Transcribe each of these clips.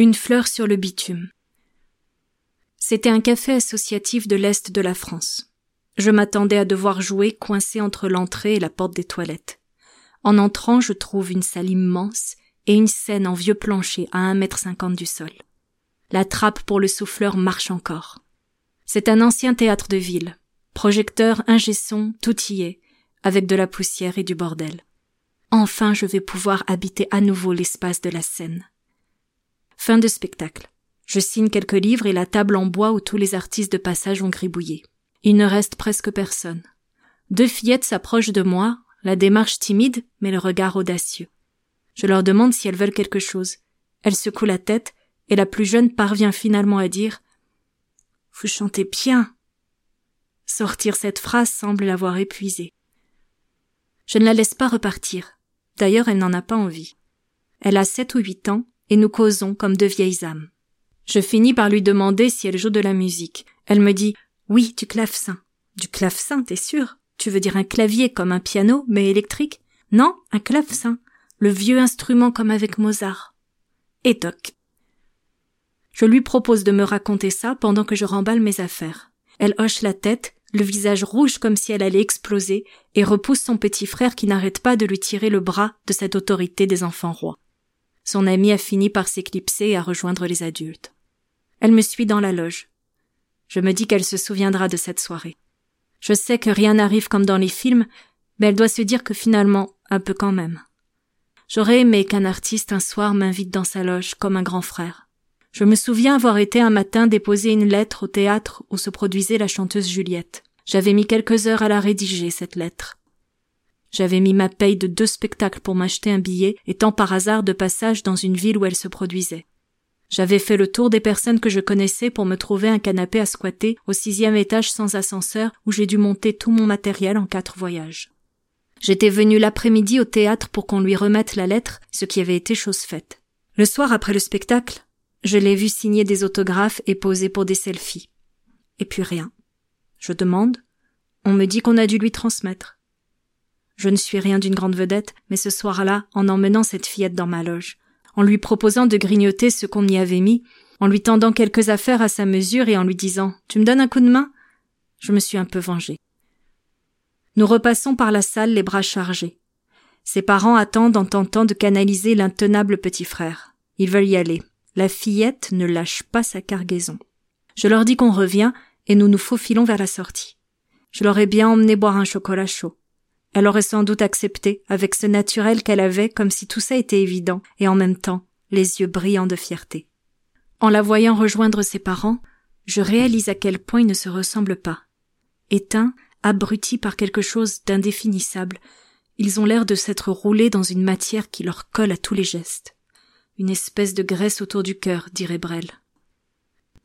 Une fleur sur le bitume. C'était un café associatif de l'Est de la France. Je m'attendais à devoir jouer coincé entre l'entrée et la porte des toilettes. En entrant, je trouve une salle immense et une scène en vieux plancher à un mètre cinquante du sol. La trappe pour le souffleur marche encore. C'est un ancien théâtre de ville. Projecteur, ingé son, tout y est, avec de la poussière et du bordel. Enfin, je vais pouvoir habiter à nouveau l'espace de la scène. Fin de spectacle. Je signe quelques livres et la table en bois où tous les artistes de passage ont gribouillé. Il ne reste presque personne. Deux fillettes s'approchent de moi, la démarche timide, mais le regard audacieux. Je leur demande si elles veulent quelque chose. Elles secouent la tête, et la plus jeune parvient finalement à dire Vous chantez bien. Sortir cette phrase semble l'avoir épuisée. Je ne la laisse pas repartir. D'ailleurs, elle n'en a pas envie. Elle a sept ou huit ans, et nous causons comme deux vieilles âmes. Je finis par lui demander si elle joue de la musique. Elle me dit Oui, du clavecin. Du clavecin, t'es sûr? Tu veux dire un clavier comme un piano, mais électrique? Non, un clavecin. Le vieux instrument comme avec Mozart. Et toc. Je lui propose de me raconter ça pendant que je remballe mes affaires. Elle hoche la tête, le visage rouge comme si elle allait exploser, et repousse son petit frère qui n'arrête pas de lui tirer le bras de cette autorité des enfants rois. Son amie a fini par s'éclipser et à rejoindre les adultes. Elle me suit dans la loge. Je me dis qu'elle se souviendra de cette soirée. Je sais que rien n'arrive comme dans les films, mais elle doit se dire que finalement, un peu quand même. J'aurais aimé qu'un artiste un soir m'invite dans sa loge comme un grand frère. Je me souviens avoir été un matin déposer une lettre au théâtre où se produisait la chanteuse Juliette. J'avais mis quelques heures à la rédiger, cette lettre. J'avais mis ma paye de deux spectacles pour m'acheter un billet, étant par hasard de passage dans une ville où elle se produisait. J'avais fait le tour des personnes que je connaissais pour me trouver un canapé à squatter au sixième étage sans ascenseur où j'ai dû monter tout mon matériel en quatre voyages. J'étais venu l'après-midi au théâtre pour qu'on lui remette la lettre, ce qui avait été chose faite. Le soir après le spectacle, je l'ai vu signer des autographes et poser pour des selfies. Et puis rien. Je demande. On me dit qu'on a dû lui transmettre. Je ne suis rien d'une grande vedette, mais ce soir-là, en emmenant cette fillette dans ma loge, en lui proposant de grignoter ce qu'on y avait mis, en lui tendant quelques affaires à sa mesure et en lui disant Tu me donnes un coup de main? Je me suis un peu vengée. Nous repassons par la salle les bras chargés. Ses parents attendent en tentant de canaliser l'intenable petit frère. Ils veulent y aller. La fillette ne lâche pas sa cargaison. Je leur dis qu'on revient et nous nous faufilons vers la sortie. Je leur ai bien emmené boire un chocolat chaud. Elle aurait sans doute accepté, avec ce naturel qu'elle avait, comme si tout ça était évident, et en même temps, les yeux brillants de fierté. En la voyant rejoindre ses parents, je réalise à quel point ils ne se ressemblent pas. Éteints, abrutis par quelque chose d'indéfinissable, ils ont l'air de s'être roulés dans une matière qui leur colle à tous les gestes. Une espèce de graisse autour du cœur, dirait Brel.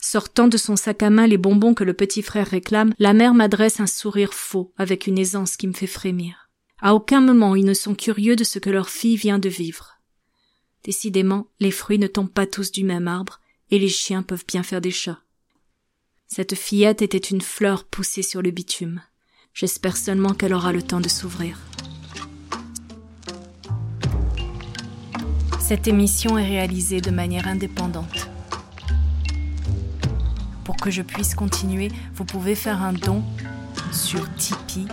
Sortant de son sac à main les bonbons que le petit frère réclame, la mère m'adresse un sourire faux avec une aisance qui me fait frémir. À aucun moment ils ne sont curieux de ce que leur fille vient de vivre. Décidément, les fruits ne tombent pas tous du même arbre, et les chiens peuvent bien faire des chats. Cette fillette était une fleur poussée sur le bitume. J'espère seulement qu'elle aura le temps de s'ouvrir. Cette émission est réalisée de manière indépendante. Pour que je puisse continuer, vous pouvez faire un don sur Tipeee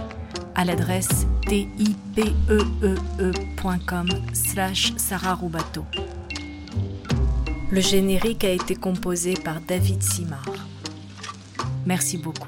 à l'adresse tipeee.com slash Sarah Roubateau. Le générique a été composé par David Simard. Merci beaucoup.